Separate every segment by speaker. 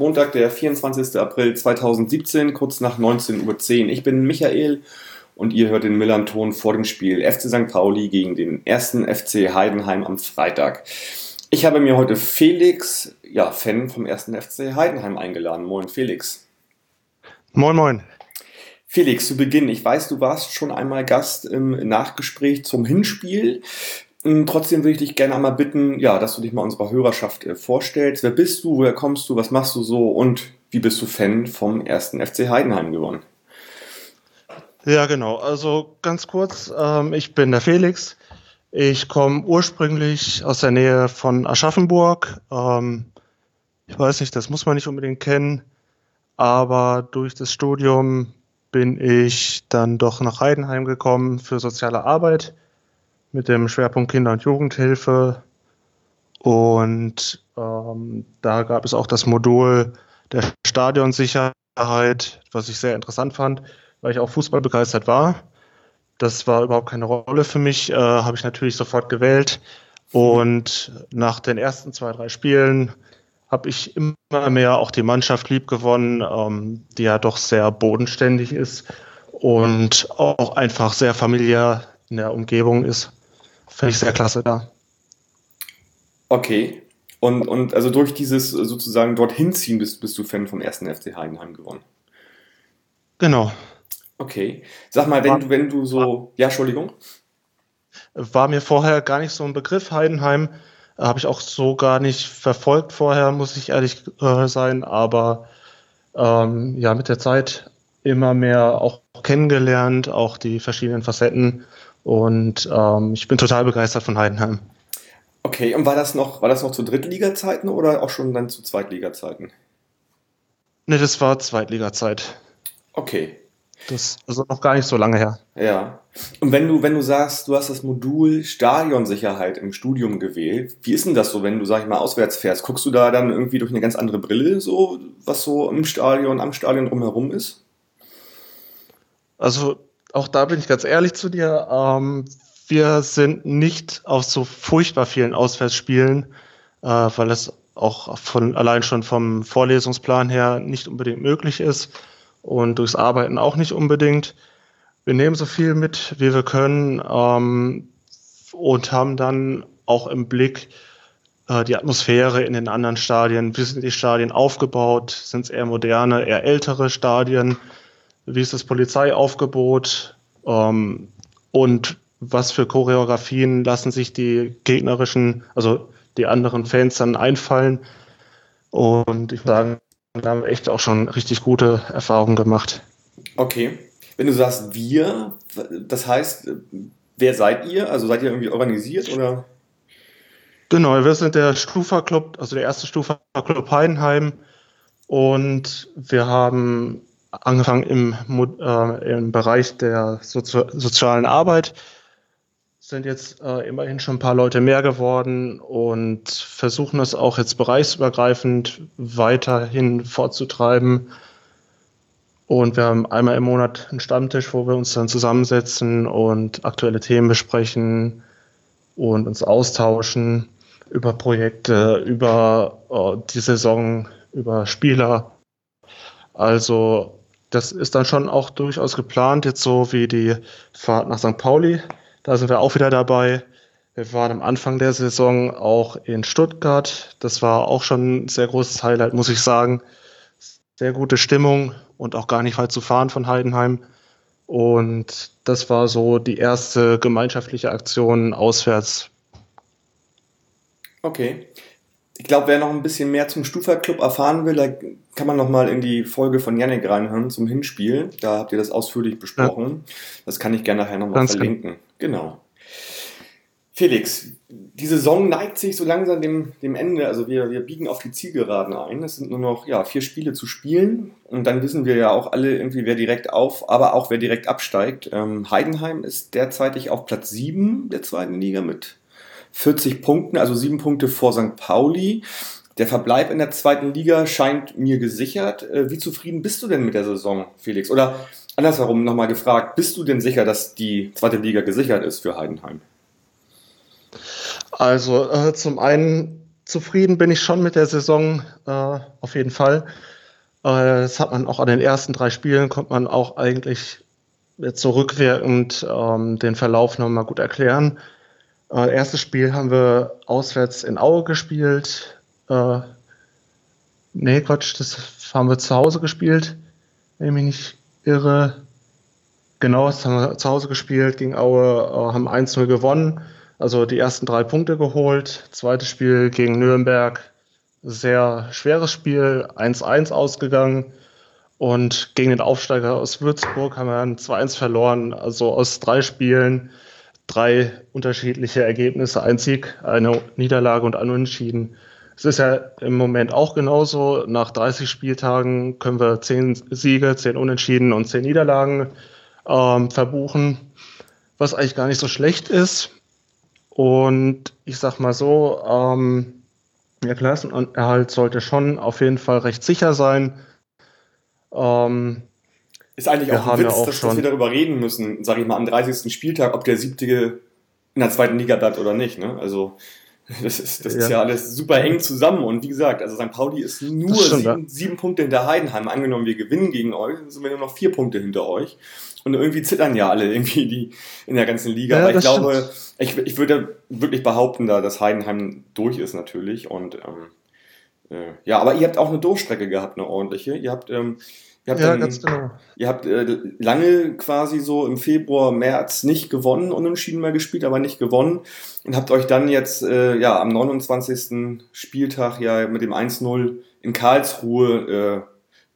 Speaker 1: Montag, der 24. April 2017, kurz nach 19.10 Uhr. Ich bin Michael und ihr hört den Millanton vor dem Spiel FC St. Pauli gegen den ersten FC Heidenheim am Freitag. Ich habe mir heute Felix, ja, Fan vom ersten FC Heidenheim eingeladen. Moin, Felix.
Speaker 2: Moin, moin.
Speaker 1: Felix, zu Beginn, ich weiß, du warst schon einmal Gast im Nachgespräch zum Hinspiel. Ähm, trotzdem würde ich dich gerne einmal bitten, ja, dass du dich mal unserer Hörerschaft äh, vorstellst. Wer bist du, woher kommst du, was machst du so und wie bist du Fan vom ersten FC Heidenheim geworden?
Speaker 2: Ja, genau. Also ganz kurz, ähm, ich bin der Felix. Ich komme ursprünglich aus der Nähe von Aschaffenburg. Ähm, ich weiß nicht, das muss man nicht unbedingt kennen, aber durch das Studium bin ich dann doch nach Heidenheim gekommen für soziale Arbeit mit dem Schwerpunkt Kinder- und Jugendhilfe. Und ähm, da gab es auch das Modul der Stadionsicherheit, was ich sehr interessant fand, weil ich auch Fußball begeistert war. Das war überhaupt keine Rolle für mich, äh, habe ich natürlich sofort gewählt. Und nach den ersten zwei, drei Spielen habe ich immer mehr auch die Mannschaft lieb gewonnen, ähm, die ja doch sehr bodenständig ist und auch einfach sehr familiär in der Umgebung ist. Finde ich sehr klasse da.
Speaker 1: Okay. Und, und also durch dieses sozusagen dorthin ziehen bist, bist du Fan vom ersten FC Heidenheim geworden.
Speaker 2: Genau.
Speaker 1: Okay. Sag mal, wenn war, du, wenn du so. Ja, Entschuldigung.
Speaker 2: War mir vorher gar nicht so ein Begriff, Heidenheim. Habe ich auch so gar nicht verfolgt vorher, muss ich ehrlich äh, sein. Aber ähm, ja, mit der Zeit immer mehr auch kennengelernt, auch die verschiedenen Facetten und ähm, ich bin total begeistert von Heidenheim.
Speaker 1: Okay, und war das noch, war das noch zu Drittliga-Zeiten oder auch schon dann zu Zweitliga-Zeiten?
Speaker 2: Ne, das war Zweitliga-Zeit.
Speaker 1: Okay.
Speaker 2: Das ist also noch gar nicht so lange her.
Speaker 1: Ja. Und wenn du, wenn du sagst, du hast das Modul Stadionsicherheit im Studium gewählt, wie ist denn das so, wenn du, sag ich mal, auswärts fährst? Guckst du da dann irgendwie durch eine ganz andere Brille, so, was so im Stadion, am Stadion drumherum ist?
Speaker 2: Also auch da bin ich ganz ehrlich zu dir. Ähm, wir sind nicht auf so furchtbar vielen Auswärtsspielen, äh, weil es auch von allein schon vom Vorlesungsplan her nicht unbedingt möglich ist und durchs Arbeiten auch nicht unbedingt. Wir nehmen so viel mit, wie wir können ähm, und haben dann auch im Blick äh, die Atmosphäre in den anderen Stadien. Wie sind die Stadien aufgebaut? Sind es eher moderne, eher ältere Stadien? Wie ist das Polizeiaufgebot ähm, und was für Choreografien lassen sich die gegnerischen, also die anderen Fans dann einfallen. Und ich würde sagen, da haben wir echt auch schon richtig gute Erfahrungen gemacht.
Speaker 1: Okay. Wenn du sagst wir, das heißt, wer seid ihr? Also seid ihr irgendwie organisiert oder?
Speaker 2: Genau, wir sind der Stufa Club, also der erste Stufa Club Heidenheim. Und wir haben angefangen im, äh, im Bereich der Sozi sozialen Arbeit, sind jetzt äh, immerhin schon ein paar Leute mehr geworden und versuchen das auch jetzt bereichsübergreifend weiterhin fortzutreiben. Und wir haben einmal im Monat einen Stammtisch, wo wir uns dann zusammensetzen und aktuelle Themen besprechen und uns austauschen über Projekte, über äh, die Saison, über Spieler. Also das ist dann schon auch durchaus geplant, jetzt so wie die Fahrt nach St. Pauli. Da sind wir auch wieder dabei. Wir waren am Anfang der Saison auch in Stuttgart. Das war auch schon ein sehr großes Highlight, muss ich sagen. Sehr gute Stimmung und auch gar nicht weit zu fahren von Heidenheim. Und das war so die erste gemeinschaftliche Aktion auswärts.
Speaker 1: Okay. Ich glaube, wer noch ein bisschen mehr zum Stufa-Club erfahren will, da kann man noch mal in die Folge von Yannick reinhören zum Hinspiel. Da habt ihr das ausführlich besprochen. Ja. Das kann ich gerne nachher noch mal verlinken. Genau. Felix, die Saison neigt sich so langsam dem, dem Ende. Also wir, wir biegen auf die Zielgeraden ein. Es sind nur noch ja, vier Spiele zu spielen. Und dann wissen wir ja auch alle irgendwie, wer direkt auf, aber auch wer direkt absteigt. Ähm, Heidenheim ist derzeitig auf Platz 7 der zweiten Liga mit 40 Punkten, also sieben Punkte vor St. Pauli. der Verbleib in der zweiten Liga scheint mir gesichert. Äh, wie zufrieden bist du denn mit der Saison, Felix? Oder andersherum nochmal gefragt, bist du denn sicher, dass die zweite Liga gesichert ist für Heidenheim?
Speaker 2: Also äh, zum einen zufrieden bin ich schon mit der Saison, äh, auf jeden Fall. Äh, das hat man auch an den ersten drei Spielen, konnte man auch eigentlich jetzt so rückwirkend ähm, den Verlauf nochmal gut erklären. Äh, erstes Spiel haben wir auswärts in Aue gespielt. Äh, nee, Quatsch, das haben wir zu Hause gespielt, wenn ich mich nicht irre. Genau, das haben wir zu Hause gespielt gegen Aue, äh, haben 1-0 gewonnen. Also die ersten drei Punkte geholt. Zweites Spiel gegen Nürnberg, sehr schweres Spiel, 1-1 ausgegangen. Und gegen den Aufsteiger aus Würzburg haben wir ein 2-1 verloren. Also aus drei Spielen drei unterschiedliche Ergebnisse, ein Sieg, eine Niederlage und ein Unentschieden. Es ist ja im Moment auch genauso. Nach 30 Spieltagen können wir zehn Siege, zehn Unentschieden und zehn Niederlagen ähm, verbuchen, was eigentlich gar nicht so schlecht ist. Und ich sag mal so, ähm, der Klassenerhalt sollte schon auf jeden Fall recht sicher sein.
Speaker 1: Ähm, ist eigentlich auch ein Witz, auch dass, dass, wir darüber reden müssen, sage ich mal, am 30. Spieltag, ob der siebte in der zweiten Liga bleibt oder nicht. Ne? Also das ist, das ja. ist ja alles super eng zusammen. Und wie gesagt, also St. Pauli ist nur stimmt, sieben, sieben, Punkte hinter Heidenheim. Angenommen, wir gewinnen gegen euch, sind wir nur noch vier Punkte hinter euch. Und irgendwie zittern ja alle irgendwie die in der ganzen Liga. Ja, Aber ich glaube, ich, ich würde wirklich behaupten, da, dass Heidenheim durch ist natürlich. Und ähm, äh, ja, aber ihr habt auch eine Durchstrecke gehabt, eine ordentliche. Ihr habt ähm, ja, dann, ganz genau. Ihr habt äh, lange quasi so im Februar, März nicht gewonnen, unentschieden mal gespielt, aber nicht gewonnen. Und habt euch dann jetzt äh, ja am 29. Spieltag ja mit dem 1-0 in Karlsruhe äh,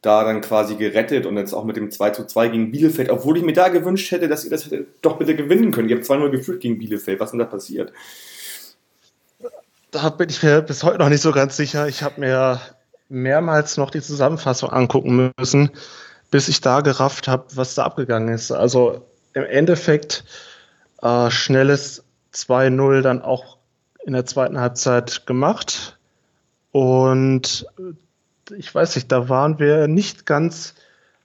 Speaker 1: da dann quasi gerettet und jetzt auch mit dem 2 2 gegen Bielefeld, obwohl ich mir da gewünscht hätte, dass ihr das hätte doch bitte gewinnen könnt. Ihr habt 2-0 geführt gegen Bielefeld. Was ist denn da passiert?
Speaker 2: Da bin ich mir bis heute noch nicht so ganz sicher. Ich habe mir mehrmals noch die Zusammenfassung angucken müssen, bis ich da gerafft habe, was da abgegangen ist. Also im Endeffekt äh, schnelles 2-0 dann auch in der zweiten Halbzeit gemacht. Und ich weiß nicht, da waren wir nicht ganz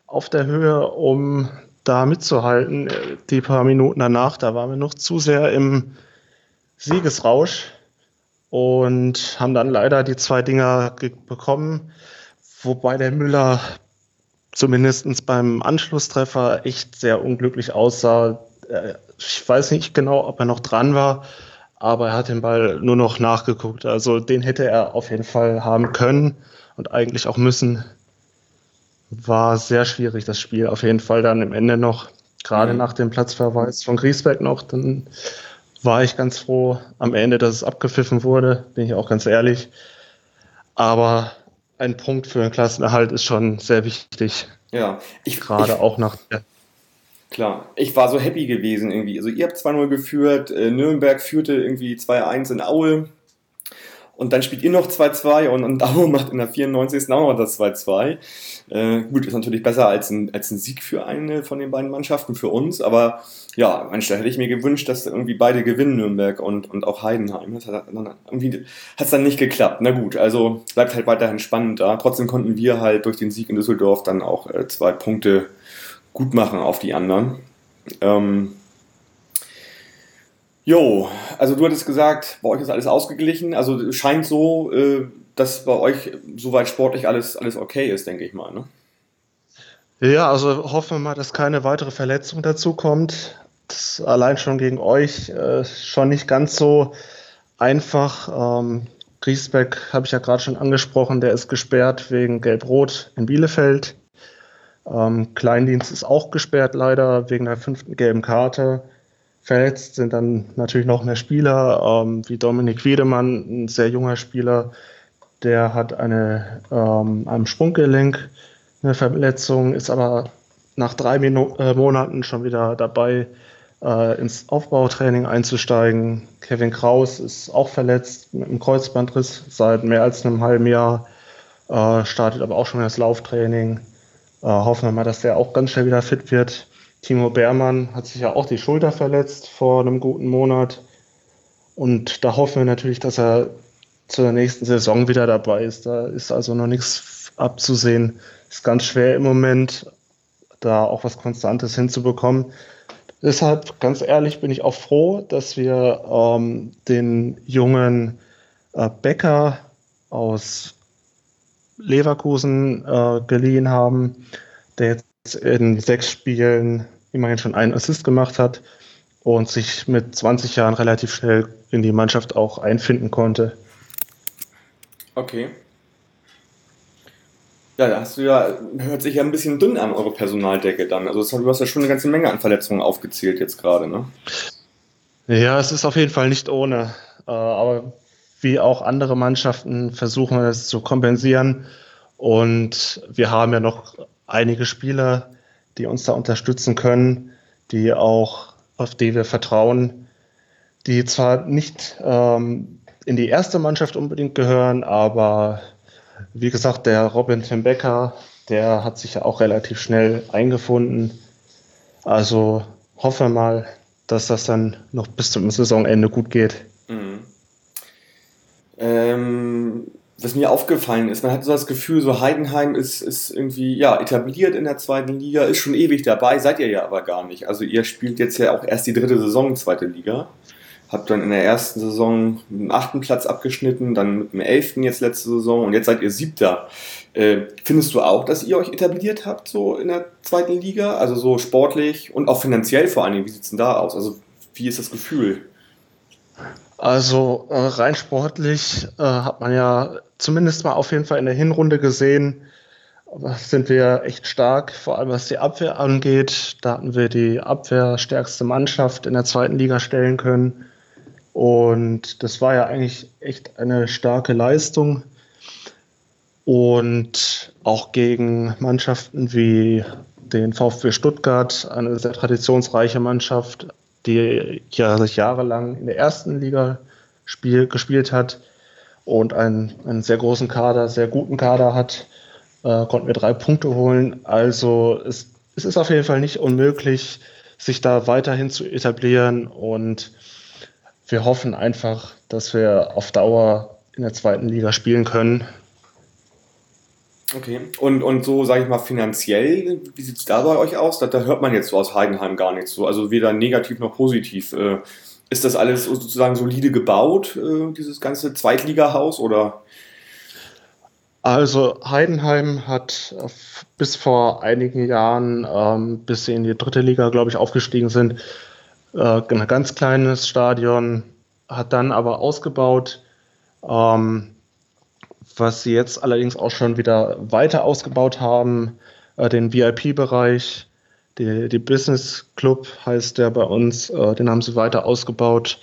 Speaker 2: auf der Höhe, um da mitzuhalten. Die paar Minuten danach, da waren wir noch zu sehr im Siegesrausch und haben dann leider die zwei Dinger bekommen, wobei der Müller zumindest beim Anschlusstreffer echt sehr unglücklich aussah. Äh, ich weiß nicht genau, ob er noch dran war, aber er hat den Ball nur noch nachgeguckt. Also den hätte er auf jeden Fall haben können und eigentlich auch müssen. War sehr schwierig, das Spiel. Auf jeden Fall dann im Ende noch, gerade mhm. nach dem Platzverweis von Griesbeck noch, dann war ich ganz froh am Ende, dass es abgepfiffen wurde, bin ich auch ganz ehrlich. Aber ein Punkt für den Klassenerhalt ist schon sehr wichtig.
Speaker 1: Ja,
Speaker 2: ich gerade ich, auch nach der.
Speaker 1: Klar, ich war so happy gewesen irgendwie. Also ihr habt 2-0 geführt, äh, Nürnberg führte irgendwie 2-1 in Aue. Und dann spielt ihr noch 2-2 und, und Aue macht in der 94. auch noch das 2-2. Äh, gut, ist natürlich besser als ein, als ein Sieg für eine von den beiden Mannschaften, für uns. Aber ja, Mensch, da hätte ich mir gewünscht, dass irgendwie beide gewinnen, Nürnberg und, und auch Heidenheim. Das hat dann, irgendwie hat es dann nicht geklappt. Na gut, also bleibt halt weiterhin spannend da. Trotzdem konnten wir halt durch den Sieg in Düsseldorf dann auch äh, zwei Punkte gut machen auf die anderen. Ähm, Jo, also du hattest gesagt, bei euch ist alles ausgeglichen. Also scheint so, äh, dass bei euch soweit sportlich alles, alles okay ist, denke ich mal. Ne?
Speaker 2: Ja, also hoffen wir mal, dass keine weitere Verletzung dazu kommt. Das allein schon gegen euch äh, schon nicht ganz so einfach. Ähm, Griesbeck habe ich ja gerade schon angesprochen, der ist gesperrt wegen Gelb-Rot in Bielefeld. Ähm, Kleindienst ist auch gesperrt leider wegen der fünften gelben Karte. Verletzt sind dann natürlich noch mehr Spieler, ähm, wie Dominik Wiedemann, ein sehr junger Spieler, der hat eine, ähm, am Sprunggelenk eine Verletzung, ist aber nach drei Minu äh, Monaten schon wieder dabei, äh, ins Aufbautraining einzusteigen. Kevin Kraus ist auch verletzt mit einem Kreuzbandriss seit mehr als einem halben Jahr, äh, startet aber auch schon das Lauftraining. Äh, hoffen wir mal, dass der auch ganz schnell wieder fit wird. Timo Beermann hat sich ja auch die Schulter verletzt vor einem guten Monat. Und da hoffen wir natürlich, dass er zur nächsten Saison wieder dabei ist. Da ist also noch nichts abzusehen. Ist ganz schwer im Moment, da auch was Konstantes hinzubekommen. Deshalb, ganz ehrlich, bin ich auch froh, dass wir ähm, den jungen äh, Becker aus Leverkusen äh, geliehen haben, der jetzt in sechs Spielen immerhin schon einen Assist gemacht hat und sich mit 20 Jahren relativ schnell in die Mannschaft auch einfinden konnte.
Speaker 1: Okay. Ja, da hast du ja, hört sich ja ein bisschen dünn an, eure Personaldecke dann. Also das, du hast ja schon eine ganze Menge an Verletzungen aufgezählt jetzt gerade, ne?
Speaker 2: Ja, es ist auf jeden Fall nicht ohne. Äh, aber wie auch andere Mannschaften versuchen wir das zu kompensieren. Und wir haben ja noch einige Spieler, die uns da unterstützen können, die auch, auf die wir vertrauen, die zwar nicht ähm, in die erste Mannschaft unbedingt gehören, aber wie gesagt, der Robin Timbecker, der hat sich ja auch relativ schnell eingefunden. Also hoffe mal, dass das dann noch bis zum Saisonende gut geht. Mhm.
Speaker 1: Ähm, was mir aufgefallen ist, man hat so das Gefühl, so Heidenheim ist, ist irgendwie ja, etabliert in der zweiten Liga, ist schon ewig dabei, seid ihr ja aber gar nicht. Also ihr spielt jetzt ja auch erst die dritte Saison zweite Liga. Habt dann in der ersten Saison dem achten Platz abgeschnitten, dann mit dem elften jetzt letzte Saison und jetzt seid ihr siebter. Äh, findest du auch, dass ihr euch etabliert habt, so in der zweiten Liga? Also so sportlich und auch finanziell vor allen Dingen, wie sieht es denn da aus? Also wie ist das Gefühl?
Speaker 2: Also äh, rein sportlich äh, hat man ja zumindest mal auf jeden Fall in der Hinrunde gesehen, sind wir echt stark, vor allem was die Abwehr angeht. Da hatten wir die abwehrstärkste Mannschaft in der zweiten Liga stellen können. Und das war ja eigentlich echt eine starke Leistung. Und auch gegen Mannschaften wie den VfB Stuttgart, eine sehr traditionsreiche Mannschaft, die ja sich jahrelang in der ersten Liga spiel, gespielt hat und einen, einen sehr großen Kader, sehr guten Kader hat, äh, konnten wir drei Punkte holen. Also es, es ist auf jeden Fall nicht unmöglich, sich da weiterhin zu etablieren und wir hoffen einfach, dass wir auf Dauer in der zweiten Liga spielen können.
Speaker 1: Okay, und, und so, sage ich mal, finanziell, wie sieht es da bei euch aus? Da, da, hört man jetzt so aus Heidenheim gar nichts so, also weder negativ noch positiv. Äh, ist das alles sozusagen solide gebaut, äh, dieses ganze Zweitligahaus, oder?
Speaker 2: Also Heidenheim hat bis vor einigen Jahren, ähm, bis sie in die dritte Liga, glaube ich, aufgestiegen sind, äh, ein ganz kleines Stadion, hat dann aber ausgebaut, ähm, was sie jetzt allerdings auch schon wieder weiter ausgebaut haben, äh, den VIP-Bereich, die, die, Business Club heißt der bei uns, äh, den haben sie weiter ausgebaut.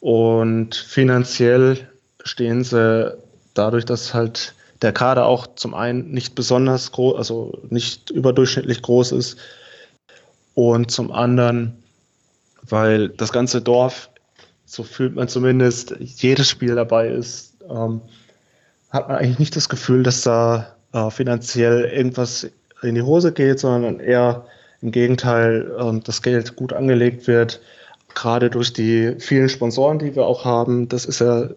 Speaker 2: Und finanziell stehen sie dadurch, dass halt der Kader auch zum einen nicht besonders groß, also nicht überdurchschnittlich groß ist und zum anderen weil das ganze Dorf, so fühlt man zumindest, jedes Spiel dabei ist, ähm, hat man eigentlich nicht das Gefühl, dass da äh, finanziell irgendwas in die Hose geht, sondern eher im Gegenteil, äh, das Geld gut angelegt wird, gerade durch die vielen Sponsoren, die wir auch haben. Das ist ja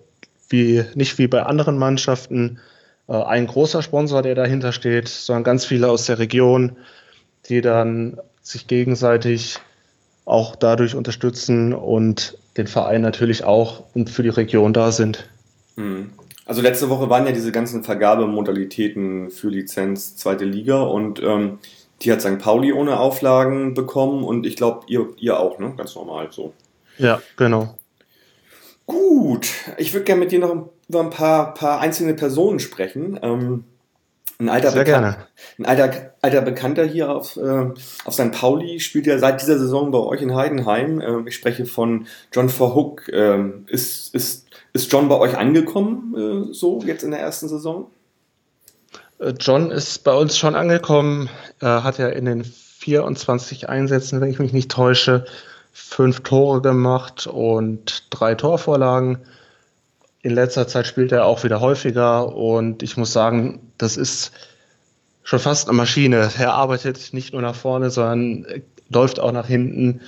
Speaker 2: wie, nicht wie bei anderen Mannschaften äh, ein großer Sponsor, der dahinter steht, sondern ganz viele aus der Region, die dann sich gegenseitig auch dadurch unterstützen und den Verein natürlich auch und für die Region da sind.
Speaker 1: Hm. Also letzte Woche waren ja diese ganzen Vergabemodalitäten für Lizenz zweite Liga und ähm, die hat St. Pauli ohne Auflagen bekommen und ich glaube, ihr, ihr auch, ne? Ganz normal so.
Speaker 2: Ja, genau.
Speaker 1: Gut, ich würde gerne mit dir noch über ein paar, paar einzelne Personen sprechen. Ähm, ein alter, Sehr gerne. ein alter, alter Bekannter hier auf, äh, auf St. Pauli spielt ja seit dieser Saison bei euch in Heidenheim. Äh, ich spreche von John Verhook. Äh, ist, ist, ist John bei euch angekommen, äh, so jetzt in der ersten Saison?
Speaker 2: Äh, John ist bei uns schon angekommen. Er hat ja in den 24 Einsätzen, wenn ich mich nicht täusche, fünf Tore gemacht und drei Torvorlagen in letzter Zeit spielt er auch wieder häufiger und ich muss sagen, das ist schon fast eine Maschine. Er arbeitet nicht nur nach vorne, sondern läuft auch nach hinten,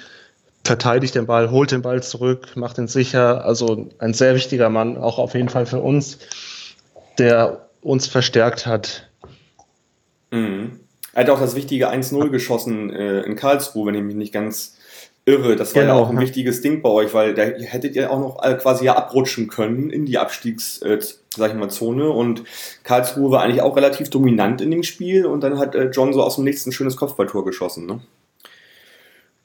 Speaker 2: verteidigt den Ball, holt den Ball zurück, macht ihn sicher. Also ein sehr wichtiger Mann, auch auf jeden Fall für uns, der uns verstärkt hat.
Speaker 1: Mhm. Er hat auch das wichtige 1-0 geschossen äh, in Karlsruhe, wenn ich mich nicht ganz irre. Das war genau. ja auch ein wichtiges Ding bei euch, weil da hättet ihr auch noch quasi ja abrutschen können in die Abstiegs, äh, sag ich mal, Zone. Und Karlsruhe war eigentlich auch relativ dominant in dem Spiel und dann hat äh, John so aus dem nächsten schönes Kopfballtor geschossen, ne?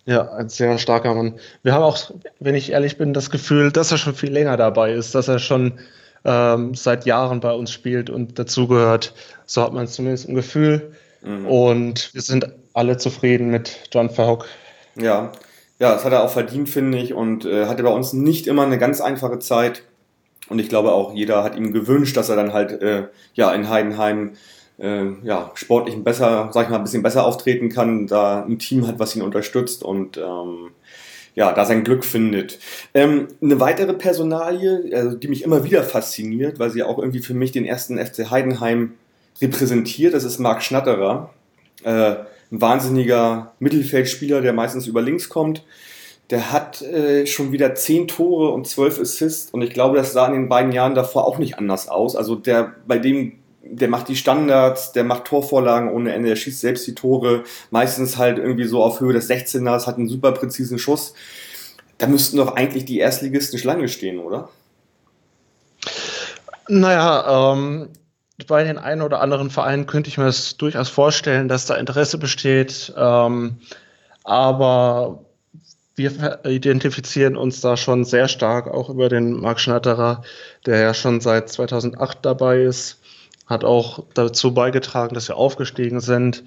Speaker 2: Ja, ein sehr starker Mann. Wir haben auch, wenn ich ehrlich bin, das Gefühl, dass er schon viel länger dabei ist, dass er schon ähm, seit Jahren bei uns spielt und dazugehört. So hat man zumindest ein Gefühl. Mhm. Und wir sind alle zufrieden mit John Verhoek.
Speaker 1: Ja, ja, das hat er auch verdient, finde ich, und äh, hatte bei uns nicht immer eine ganz einfache Zeit. Und ich glaube auch, jeder hat ihm gewünscht, dass er dann halt äh, ja in Heidenheim äh, ja, sportlich besser, sag ich mal, ein bisschen besser auftreten kann, da ein Team hat, was ihn unterstützt und ähm, ja, da sein Glück findet. Ähm, eine weitere Personalie, also die mich immer wieder fasziniert, weil sie auch irgendwie für mich den ersten FC Heidenheim repräsentiert, das ist Marc Schnatterer. Äh, ein wahnsinniger Mittelfeldspieler, der meistens über links kommt. Der hat äh, schon wieder zehn Tore und zwölf Assists und ich glaube, das sah in den beiden Jahren davor auch nicht anders aus. Also der, bei dem, der macht die Standards, der macht Torvorlagen ohne Ende, der schießt selbst die Tore, meistens halt irgendwie so auf Höhe des 16ers, hat einen super präzisen Schuss. Da müssten doch eigentlich die Erstligisten Schlange stehen, oder?
Speaker 2: Naja, ähm, bei den einen oder anderen Vereinen könnte ich mir das durchaus vorstellen, dass da Interesse besteht. Ähm, aber wir identifizieren uns da schon sehr stark auch über den Marc Schnatterer, der ja schon seit 2008 dabei ist, hat auch dazu beigetragen, dass wir aufgestiegen sind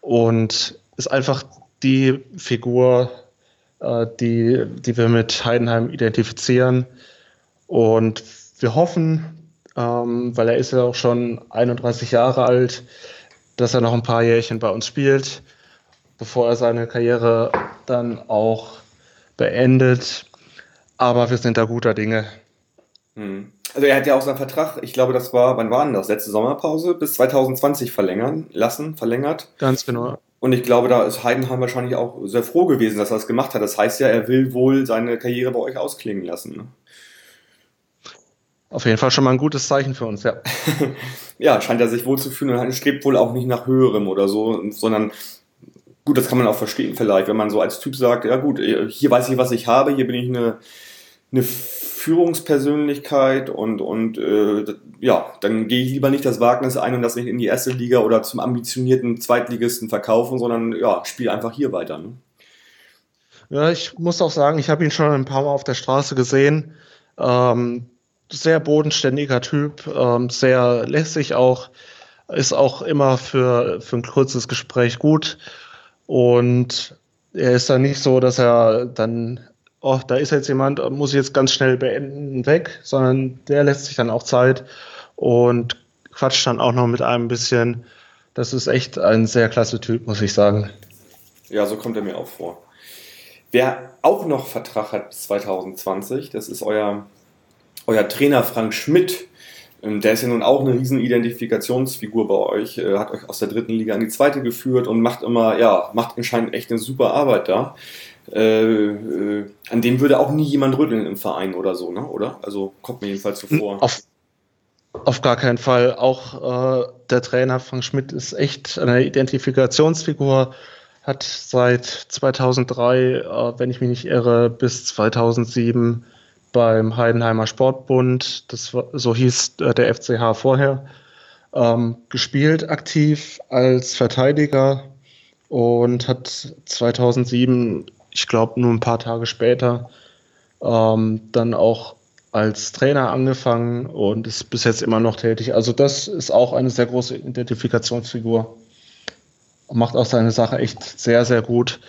Speaker 2: und ist einfach die Figur, äh, die, die wir mit Heidenheim identifizieren. Und wir hoffen, ähm, weil er ist ja auch schon 31 Jahre alt, dass er noch ein paar Jährchen bei uns spielt, bevor er seine Karriere dann auch beendet. Aber wir sind da guter Dinge.
Speaker 1: Hm. Also er hat ja auch seinen Vertrag, ich glaube, das war, wann war denn das? Letzte Sommerpause bis 2020 verlängern lassen, verlängert.
Speaker 2: Ganz genau.
Speaker 1: Und ich glaube, da ist Heidenheim wahrscheinlich auch sehr froh gewesen, dass er das gemacht hat. Das heißt ja, er will wohl seine Karriere bei euch ausklingen lassen. Ne?
Speaker 2: Auf jeden Fall schon mal ein gutes Zeichen für uns, ja.
Speaker 1: ja, scheint er sich wohl zu fühlen und strebt wohl auch nicht nach höherem oder so, sondern gut, das kann man auch verstehen vielleicht, wenn man so als Typ sagt, ja gut, hier weiß ich, was ich habe, hier bin ich eine, eine Führungspersönlichkeit und, und äh, ja, dann gehe ich lieber nicht das Wagnis ein und das nicht in die erste Liga oder zum ambitionierten Zweitligisten verkaufen, sondern ja, spiele einfach hier weiter. Ne?
Speaker 2: Ja, ich muss auch sagen, ich habe ihn schon ein paar Mal auf der Straße gesehen. Ähm, sehr bodenständiger Typ, ähm, sehr lässig auch, ist auch immer für, für ein kurzes Gespräch gut. Und er ist dann nicht so, dass er dann, oh, da ist jetzt jemand, muss ich jetzt ganz schnell beenden, weg, sondern der lässt sich dann auch Zeit und quatscht dann auch noch mit einem ein bisschen. Das ist echt ein sehr klasse Typ, muss ich sagen.
Speaker 1: Ja, so kommt er mir auch vor. Wer auch noch Vertrag hat bis 2020, das ist euer euer Trainer Frank Schmidt, ähm, der ist ja nun auch eine riesen Identifikationsfigur bei euch, äh, hat euch aus der dritten Liga in die zweite geführt und macht immer, ja, macht anscheinend echt eine super Arbeit da. Äh, äh, an dem würde auch nie jemand rütteln im Verein oder so, ne? Oder? Also kommt mir jedenfalls so vor.
Speaker 2: Auf, auf gar keinen Fall. Auch äh, der Trainer Frank Schmidt ist echt eine Identifikationsfigur. Hat seit 2003, äh, wenn ich mich nicht irre, bis 2007 beim Heidenheimer Sportbund, das war, so hieß äh, der FCH vorher, ähm, gespielt aktiv als Verteidiger und hat 2007, ich glaube nur ein paar Tage später, ähm, dann auch als Trainer angefangen und ist bis jetzt immer noch tätig. Also das ist auch eine sehr große Identifikationsfigur. Macht auch seine Sache echt sehr, sehr gut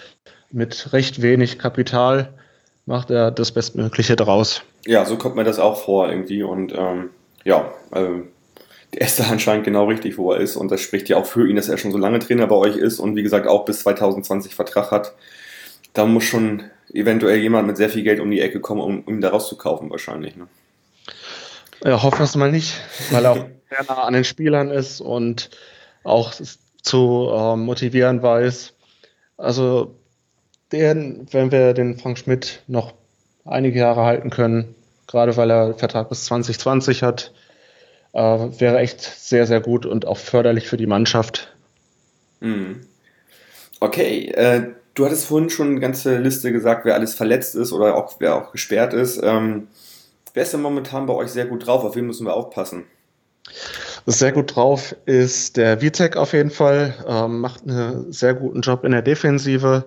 Speaker 2: mit recht wenig Kapital macht er das Bestmögliche draus.
Speaker 1: Ja, so kommt mir das auch vor irgendwie. Und ähm, ja, also der ist da anscheinend genau richtig, wo er ist. Und das spricht ja auch für ihn, dass er schon so lange Trainer bei euch ist und wie gesagt auch bis 2020 Vertrag hat. Da muss schon eventuell jemand mit sehr viel Geld um die Ecke kommen, um, um ihn da rauszukaufen, wahrscheinlich. Ne?
Speaker 2: Ja, hoffen wir es mal nicht, weil er auch sehr nah an den Spielern ist und auch zu äh, motivieren weiß. Also den, wenn wir den Frank Schmidt noch einige Jahre halten können, gerade weil er Vertrag bis 2020 hat, äh, wäre echt sehr, sehr gut und auch förderlich für die Mannschaft.
Speaker 1: Mhm. Okay, äh, du hattest vorhin schon eine ganze Liste gesagt, wer alles verletzt ist oder auch wer auch gesperrt ist. Ähm, wer ist denn momentan bei euch sehr gut drauf? Auf wen müssen wir aufpassen?
Speaker 2: Sehr gut drauf ist der Vitek auf jeden Fall, ähm, macht einen sehr guten Job in der Defensive.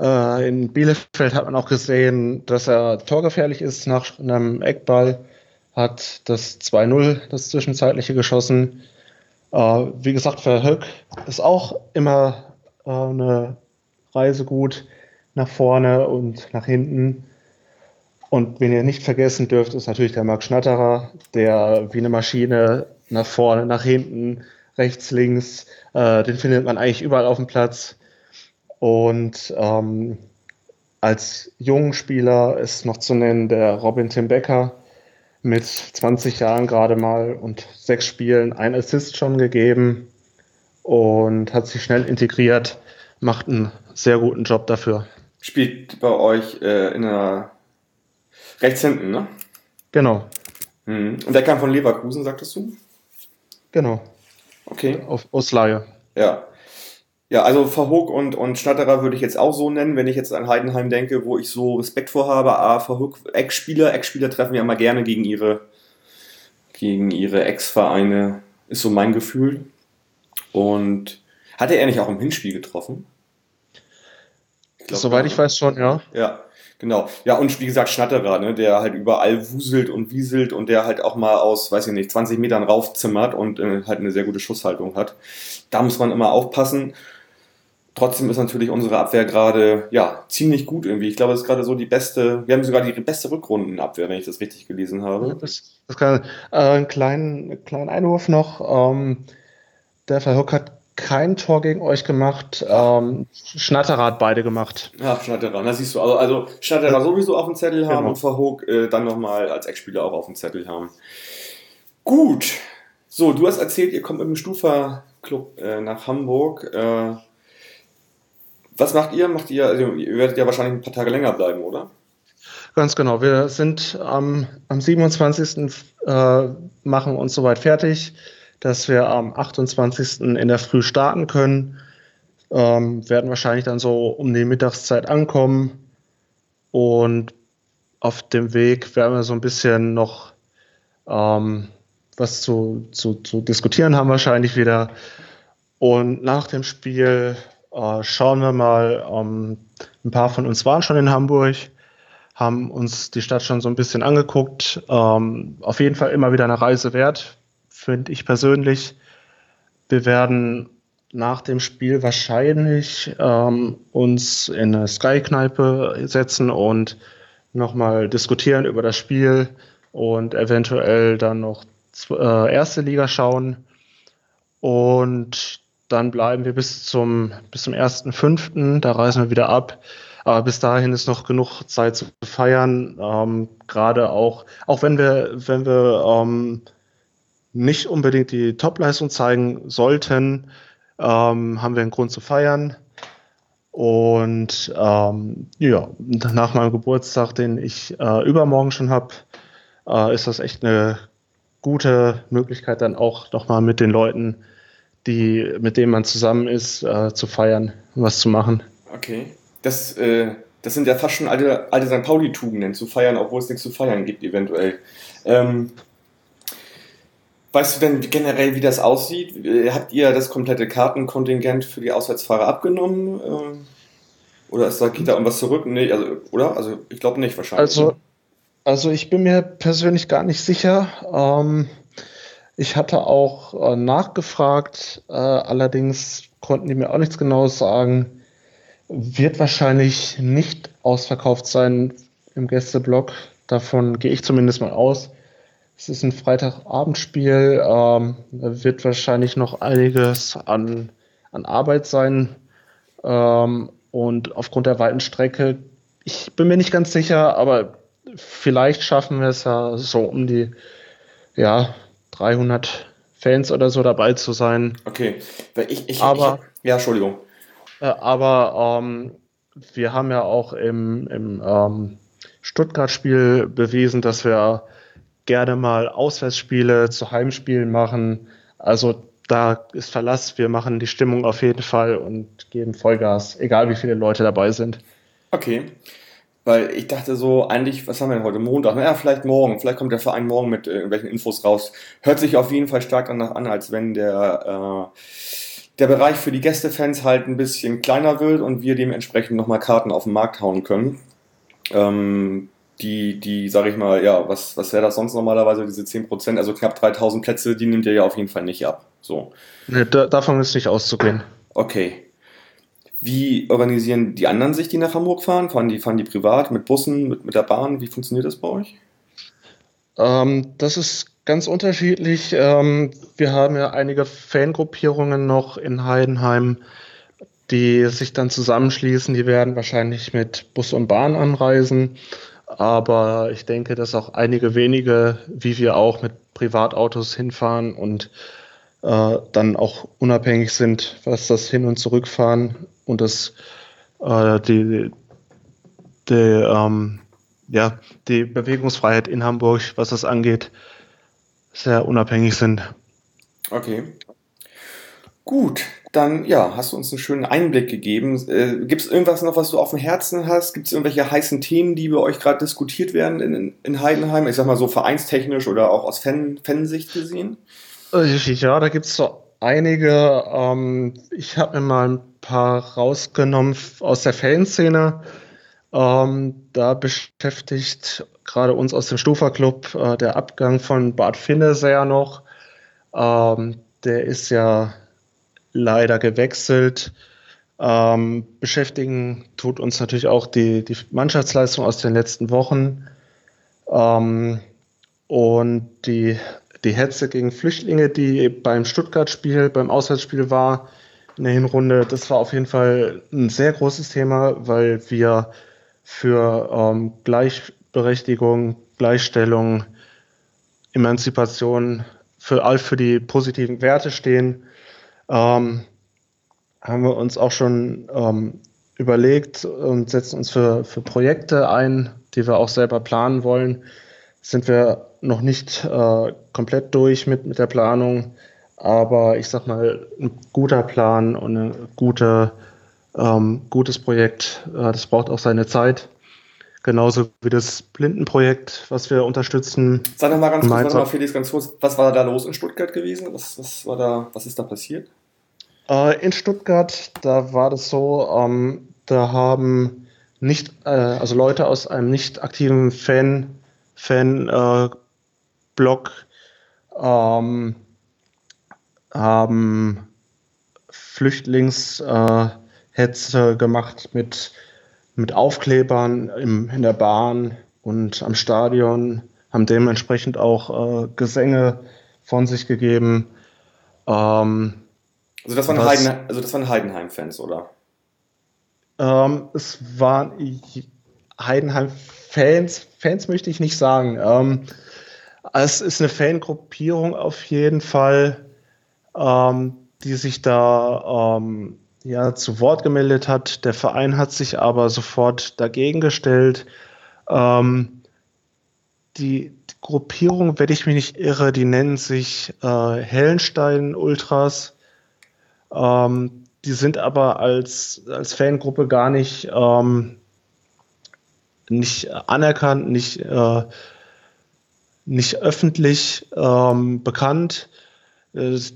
Speaker 2: Äh, in Bielefeld hat man auch gesehen, dass er torgefährlich ist nach einem Eckball, hat das 2-0, das zwischenzeitliche geschossen. Äh, wie gesagt, Verhöck ist auch immer äh, eine Reise gut nach vorne und nach hinten. Und wen ihr nicht vergessen dürft, ist natürlich der Marc Schnatterer, der wie eine Maschine nach vorne, nach hinten, rechts, links, äh, den findet man eigentlich überall auf dem Platz. Und ähm, als jungen Spieler ist noch zu nennen der Robin Tim Becker mit 20 Jahren gerade mal und sechs Spielen ein Assist schon gegeben und hat sich schnell integriert, macht einen sehr guten Job dafür.
Speaker 1: Spielt bei euch äh, in der rechts hinten, ne?
Speaker 2: Genau.
Speaker 1: Mhm. Und der kam von Leverkusen, sagtest du?
Speaker 2: Genau.
Speaker 1: Okay.
Speaker 2: Auf Ausleihe.
Speaker 1: Ja. Ja, also Verhook und, und Schnatterer würde ich jetzt auch so nennen, wenn ich jetzt an Heidenheim denke, wo ich so Respekt vor habe. A, Verhook, Ex-Spieler, Ex-Spieler treffen ja immer gerne gegen ihre, gegen ihre Ex-Vereine, ist so mein Gefühl. Und hatte er nicht auch im Hinspiel getroffen?
Speaker 2: Ich glaub, Soweit ich weiß schon, ja.
Speaker 1: Ja, genau. Ja, und wie gesagt, Schnatterer, ne, der halt überall wuselt und wieselt und der halt auch mal aus, weiß ich nicht, 20 Metern raufzimmert und äh, halt eine sehr gute Schusshaltung hat. Da muss man immer aufpassen. Trotzdem ist natürlich unsere Abwehr gerade ja ziemlich gut irgendwie. Ich glaube, es ist gerade so die beste. Wir haben sogar die beste Rückrundenabwehr, wenn ich das richtig gelesen habe.
Speaker 2: Das, das kann, äh, einen kleinen, kleinen Einwurf noch. Ähm, der Verhook hat kein Tor gegen euch gemacht. Ähm, Schnatterer hat beide gemacht.
Speaker 1: Ja, Schnatterer. Da siehst du, also, also Schnatterer sowieso auf dem Zettel haben genau. und Verhook äh, dann nochmal als Ex-Spieler auch auf dem Zettel haben. Gut. So, du hast erzählt, ihr kommt mit dem Stufa-Club äh, nach Hamburg. Äh, was macht ihr? Macht ihr, also ihr werdet ja wahrscheinlich ein paar Tage länger bleiben, oder?
Speaker 2: Ganz genau. Wir sind ähm, am 27. Äh, machen uns soweit fertig, dass wir am 28. in der Früh starten können. Ähm, werden wahrscheinlich dann so um die Mittagszeit ankommen. Und auf dem Weg werden wir so ein bisschen noch ähm, was zu, zu, zu diskutieren haben, wahrscheinlich wieder. Und nach dem Spiel äh, schauen wir mal, ähm, ein paar von uns waren schon in Hamburg, haben uns die Stadt schon so ein bisschen angeguckt. Ähm, auf jeden Fall immer wieder eine Reise wert, finde ich persönlich. Wir werden nach dem Spiel wahrscheinlich ähm, uns in eine Sky-Kneipe setzen und nochmal diskutieren über das Spiel und eventuell dann noch äh, erste Liga schauen. Und dann bleiben wir bis zum, bis zum 1.5., da reisen wir wieder ab. Aber bis dahin ist noch genug Zeit zu feiern. Ähm, Gerade auch, auch wenn wir, wenn wir ähm, nicht unbedingt die Topleistung zeigen sollten, ähm, haben wir einen Grund zu feiern. Und ähm, ja, nach meinem Geburtstag, den ich äh, übermorgen schon habe, äh, ist das echt eine gute Möglichkeit, dann auch nochmal mit den Leuten die, mit denen man zusammen ist, äh, zu feiern was zu machen.
Speaker 1: Okay. Das, äh, das sind ja fast schon alte, alte St. Pauli-Tugenden, zu feiern, obwohl es nichts zu feiern gibt, eventuell. Ähm, weißt du denn generell, wie das aussieht? Äh, habt ihr das komplette Kartenkontingent für die Auswärtsfahrer abgenommen? Ähm, oder ist da, geht da irgendwas zurück? Nee, also, oder? Also, ich glaube nicht wahrscheinlich.
Speaker 2: Also, also, ich bin mir persönlich gar nicht sicher. Ähm, ich hatte auch äh, nachgefragt, äh, allerdings konnten die mir auch nichts Genaues sagen. Wird wahrscheinlich nicht ausverkauft sein im Gästeblock. Davon gehe ich zumindest mal aus. Es ist ein Freitagabendspiel. Ähm, da wird wahrscheinlich noch einiges an, an Arbeit sein. Ähm, und aufgrund der weiten Strecke, ich bin mir nicht ganz sicher, aber vielleicht schaffen wir es ja so um die ja, 300 Fans oder so dabei zu sein.
Speaker 1: Okay,
Speaker 2: ich, ich, aber,
Speaker 1: ich, ja, Entschuldigung.
Speaker 2: Äh, aber ähm, wir haben ja auch im, im ähm, Stuttgart-Spiel bewiesen, dass wir gerne mal Auswärtsspiele zu Heimspielen machen. Also da ist Verlass. Wir machen die Stimmung auf jeden Fall und geben Vollgas, egal wie viele Leute dabei sind.
Speaker 1: Okay. Weil ich dachte so, eigentlich, was haben wir denn heute? Montag? Naja, vielleicht morgen. Vielleicht kommt der Verein morgen mit irgendwelchen Infos raus. Hört sich auf jeden Fall stark danach an, als wenn der, äh, der Bereich für die Gästefans halt ein bisschen kleiner wird und wir dementsprechend nochmal Karten auf den Markt hauen können. Ähm, die, die, sag ich mal, ja, was, was wäre das sonst normalerweise, diese 10%, also knapp 3000 Plätze, die nimmt ihr ja auf jeden Fall nicht ab. So.
Speaker 2: Nee, da, davon ist nicht auszugehen.
Speaker 1: Okay. Wie organisieren die anderen sich, die nach Hamburg fahren? Fahren die, fahren die privat, mit Bussen, mit, mit der Bahn? Wie funktioniert das bei euch?
Speaker 2: Ähm, das ist ganz unterschiedlich. Ähm, wir haben ja einige Fangruppierungen noch in Heidenheim, die sich dann zusammenschließen. Die werden wahrscheinlich mit Bus und Bahn anreisen. Aber ich denke, dass auch einige wenige, wie wir auch, mit Privatautos hinfahren und äh, dann auch unabhängig sind, was das Hin- und Zurückfahren und das äh, die, die, ähm, ja, die Bewegungsfreiheit in Hamburg, was das angeht, sehr unabhängig sind.
Speaker 1: Okay. Gut, dann ja, hast du uns einen schönen Einblick gegeben. Äh, Gibt es irgendwas noch, was du auf dem Herzen hast? Gibt es irgendwelche heißen Themen, die bei euch gerade diskutiert werden in, in Heidenheim? Ich sag mal so vereinstechnisch oder auch aus Fan Fansicht gesehen?
Speaker 2: Äh, ja, da gibt es so einige. Ähm, ich habe mir mal ein paar rausgenommen aus der Fanszene. Ähm, da beschäftigt gerade uns aus dem Stufa-Club äh, der Abgang von Bart Finne sehr noch. Ähm, der ist ja leider gewechselt. Ähm, beschäftigen tut uns natürlich auch die, die Mannschaftsleistung aus den letzten Wochen ähm, und die die Hetze gegen Flüchtlinge, die beim Stuttgart-Spiel, beim Auswärtsspiel war in der Hinrunde, das war auf jeden Fall ein sehr großes Thema, weil wir für ähm, Gleichberechtigung, Gleichstellung, Emanzipation, für all für die positiven Werte stehen. Ähm, haben wir uns auch schon ähm, überlegt und setzen uns für, für Projekte ein, die wir auch selber planen wollen. Sind wir noch nicht äh, komplett durch mit, mit der Planung, aber ich sag mal, ein guter Plan und ein gute, ähm, gutes Projekt, äh, das braucht auch seine Zeit. Genauso wie das Blindenprojekt, was wir unterstützen.
Speaker 1: Sag doch mal ganz kurz, mal, Felix, ganz kurz, was war da los in Stuttgart gewesen? Was, was, war da, was ist da passiert?
Speaker 2: Äh, in Stuttgart, da war das so, ähm, da haben nicht, äh, also Leute aus einem nicht aktiven Fan, Fan äh, Blog ähm, haben Flüchtlingshetze äh, gemacht mit, mit Aufklebern im, in der Bahn und am Stadion, haben dementsprechend auch äh, Gesänge von sich gegeben.
Speaker 1: Ähm, also, das waren was, Heiden, also das waren Heidenheim-Fans, oder?
Speaker 2: Ähm, es waren Heidenheim-Fans, Fans möchte ich nicht sagen. Ähm, es ist eine Fangruppierung auf jeden Fall, ähm, die sich da ähm, ja, zu Wort gemeldet hat. Der Verein hat sich aber sofort dagegen gestellt. Ähm, die, die, Gruppierung, wenn ich mich nicht irre, die nennen sich äh, Hellenstein Ultras. Ähm, die sind aber als, als Fangruppe gar nicht, ähm, nicht anerkannt, nicht äh, nicht öffentlich ähm, bekannt. Es,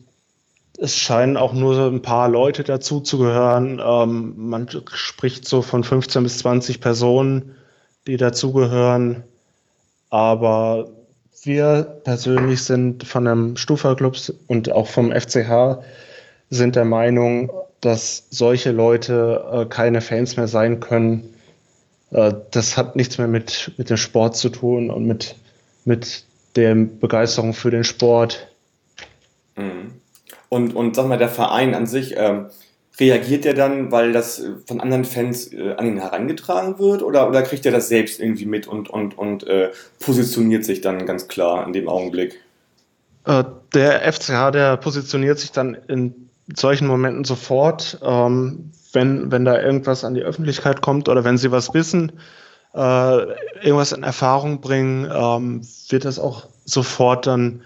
Speaker 2: es, scheinen auch nur ein paar Leute dazu zu gehören. Ähm, man spricht so von 15 bis 20 Personen, die dazugehören. Aber wir persönlich sind von dem Stufa-Club und auch vom FCH sind der Meinung, dass solche Leute äh, keine Fans mehr sein können. Äh, das hat nichts mehr mit, mit dem Sport zu tun und mit mit der Begeisterung für den Sport.
Speaker 1: Mhm. Und, und sag mal, der Verein an sich, ähm, reagiert der dann, weil das äh, von anderen Fans äh, an ihn herangetragen wird oder, oder kriegt er das selbst irgendwie mit und, und, und äh, positioniert sich dann ganz klar in dem Augenblick?
Speaker 2: Äh, der FCH, der positioniert sich dann in solchen Momenten sofort, ähm, wenn, wenn da irgendwas an die Öffentlichkeit kommt oder wenn sie was wissen, äh, irgendwas in Erfahrung bringen, ähm, wird das auch sofort dann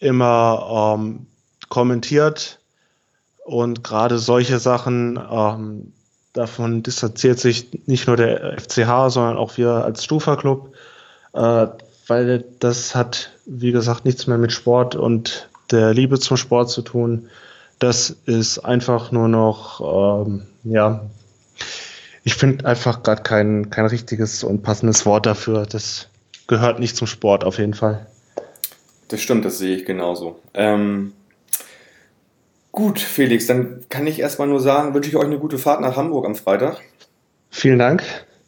Speaker 2: immer ähm, kommentiert. Und gerade solche Sachen, ähm, davon distanziert sich nicht nur der FCH, sondern auch wir als Stufa-Club, äh, weil das hat, wie gesagt, nichts mehr mit Sport und der Liebe zum Sport zu tun. Das ist einfach nur noch, ähm, ja, ich finde einfach gerade kein, kein richtiges und passendes Wort dafür. Das gehört nicht zum Sport auf jeden Fall.
Speaker 1: Das stimmt, das sehe ich genauso. Ähm, gut, Felix, dann kann ich erstmal nur sagen, wünsche ich euch eine gute Fahrt nach Hamburg am Freitag.
Speaker 2: Vielen Dank.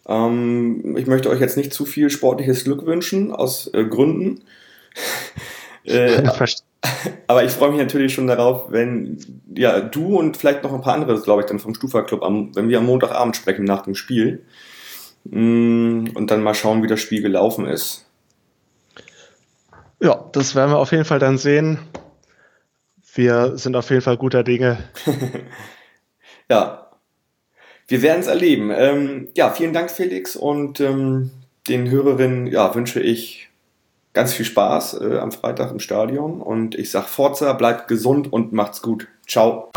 Speaker 1: Ähm, ich möchte euch jetzt nicht zu viel sportliches Glück wünschen, aus äh, Gründen. äh, aber ich freue mich natürlich schon darauf, wenn ja du und vielleicht noch ein paar andere, glaube ich, dann vom Stufa Club, am, wenn wir am Montagabend sprechen nach dem Spiel mm, und dann mal schauen, wie das Spiel gelaufen ist.
Speaker 2: Ja, das werden wir auf jeden Fall dann sehen. Wir sind auf jeden Fall guter Dinge.
Speaker 1: ja, wir werden es erleben. Ähm, ja, vielen Dank, Felix, und ähm, den Hörerinnen ja, wünsche ich ganz viel Spaß äh, am Freitag im Stadion und ich sage Forza, bleibt gesund und macht's gut. Ciao.